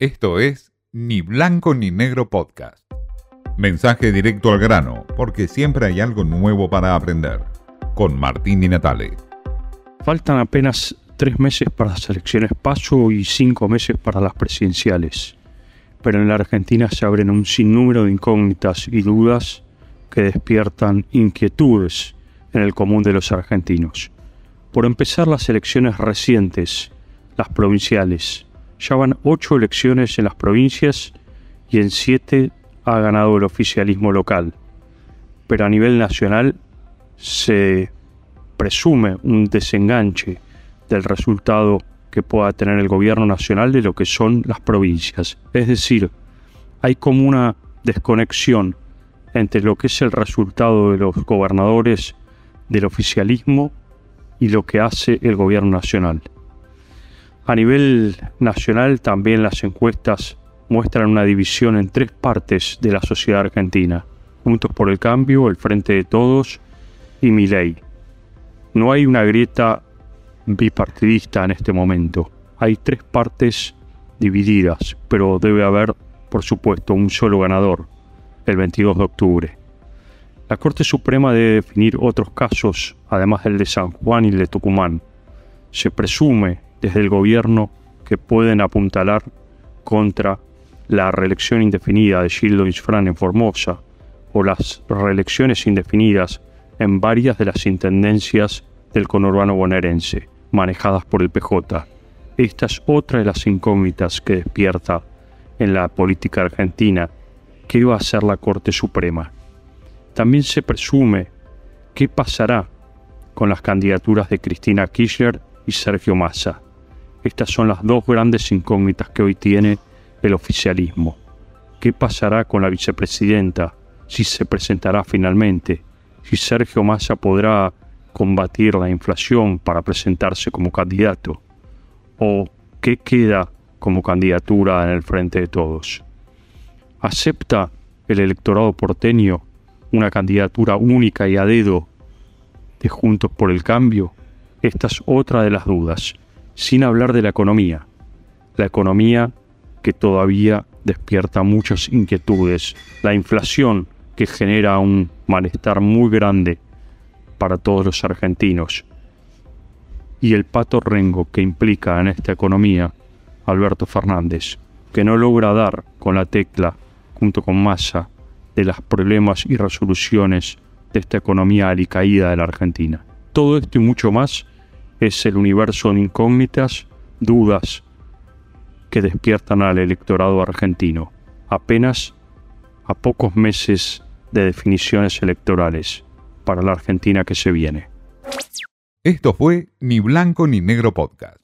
Esto es Ni Blanco ni Negro Podcast. Mensaje directo al grano, porque siempre hay algo nuevo para aprender. Con Martín Di Natale. Faltan apenas tres meses para las elecciones paso y cinco meses para las presidenciales. Pero en la Argentina se abren un sinnúmero de incógnitas y dudas que despiertan inquietudes en el común de los argentinos. Por empezar, las elecciones recientes, las provinciales. Ya van ocho elecciones en las provincias y en siete ha ganado el oficialismo local. Pero a nivel nacional se presume un desenganche del resultado que pueda tener el gobierno nacional de lo que son las provincias. Es decir, hay como una desconexión entre lo que es el resultado de los gobernadores del oficialismo y lo que hace el gobierno nacional. A nivel nacional también las encuestas muestran una división en tres partes de la sociedad argentina, Juntos por el Cambio, el Frente de Todos y Milei. No hay una grieta bipartidista en este momento, hay tres partes divididas, pero debe haber, por supuesto, un solo ganador, el 22 de octubre. La Corte Suprema debe definir otros casos, además del de San Juan y el de Tucumán. Se presume desde el gobierno que pueden apuntalar contra la reelección indefinida de Gildo Isfran en Formosa o las reelecciones indefinidas en varias de las intendencias del conurbano bonaerense, manejadas por el PJ. Esta es otra de las incógnitas que despierta en la política argentina. ¿Qué va a hacer la Corte Suprema? También se presume qué pasará con las candidaturas de Cristina Kirchner y Sergio Massa. Estas son las dos grandes incógnitas que hoy tiene el oficialismo. ¿Qué pasará con la vicepresidenta? Si se presentará finalmente. Si Sergio Massa podrá combatir la inflación para presentarse como candidato. ¿O qué queda como candidatura en el frente de todos? ¿Acepta el electorado porteño una candidatura única y a dedo de Juntos por el Cambio? Esta es otra de las dudas, sin hablar de la economía. La economía que todavía despierta muchas inquietudes, la inflación que genera un malestar muy grande para todos los argentinos y el pato rengo que implica en esta economía Alberto Fernández, que no logra dar con la tecla junto con Massa de los problemas y resoluciones de esta economía alicaída de la Argentina. Todo esto y mucho más es el universo de incógnitas, dudas que despiertan al electorado argentino, apenas a pocos meses de definiciones electorales para la Argentina que se viene. Esto fue Ni Blanco ni Negro Podcast.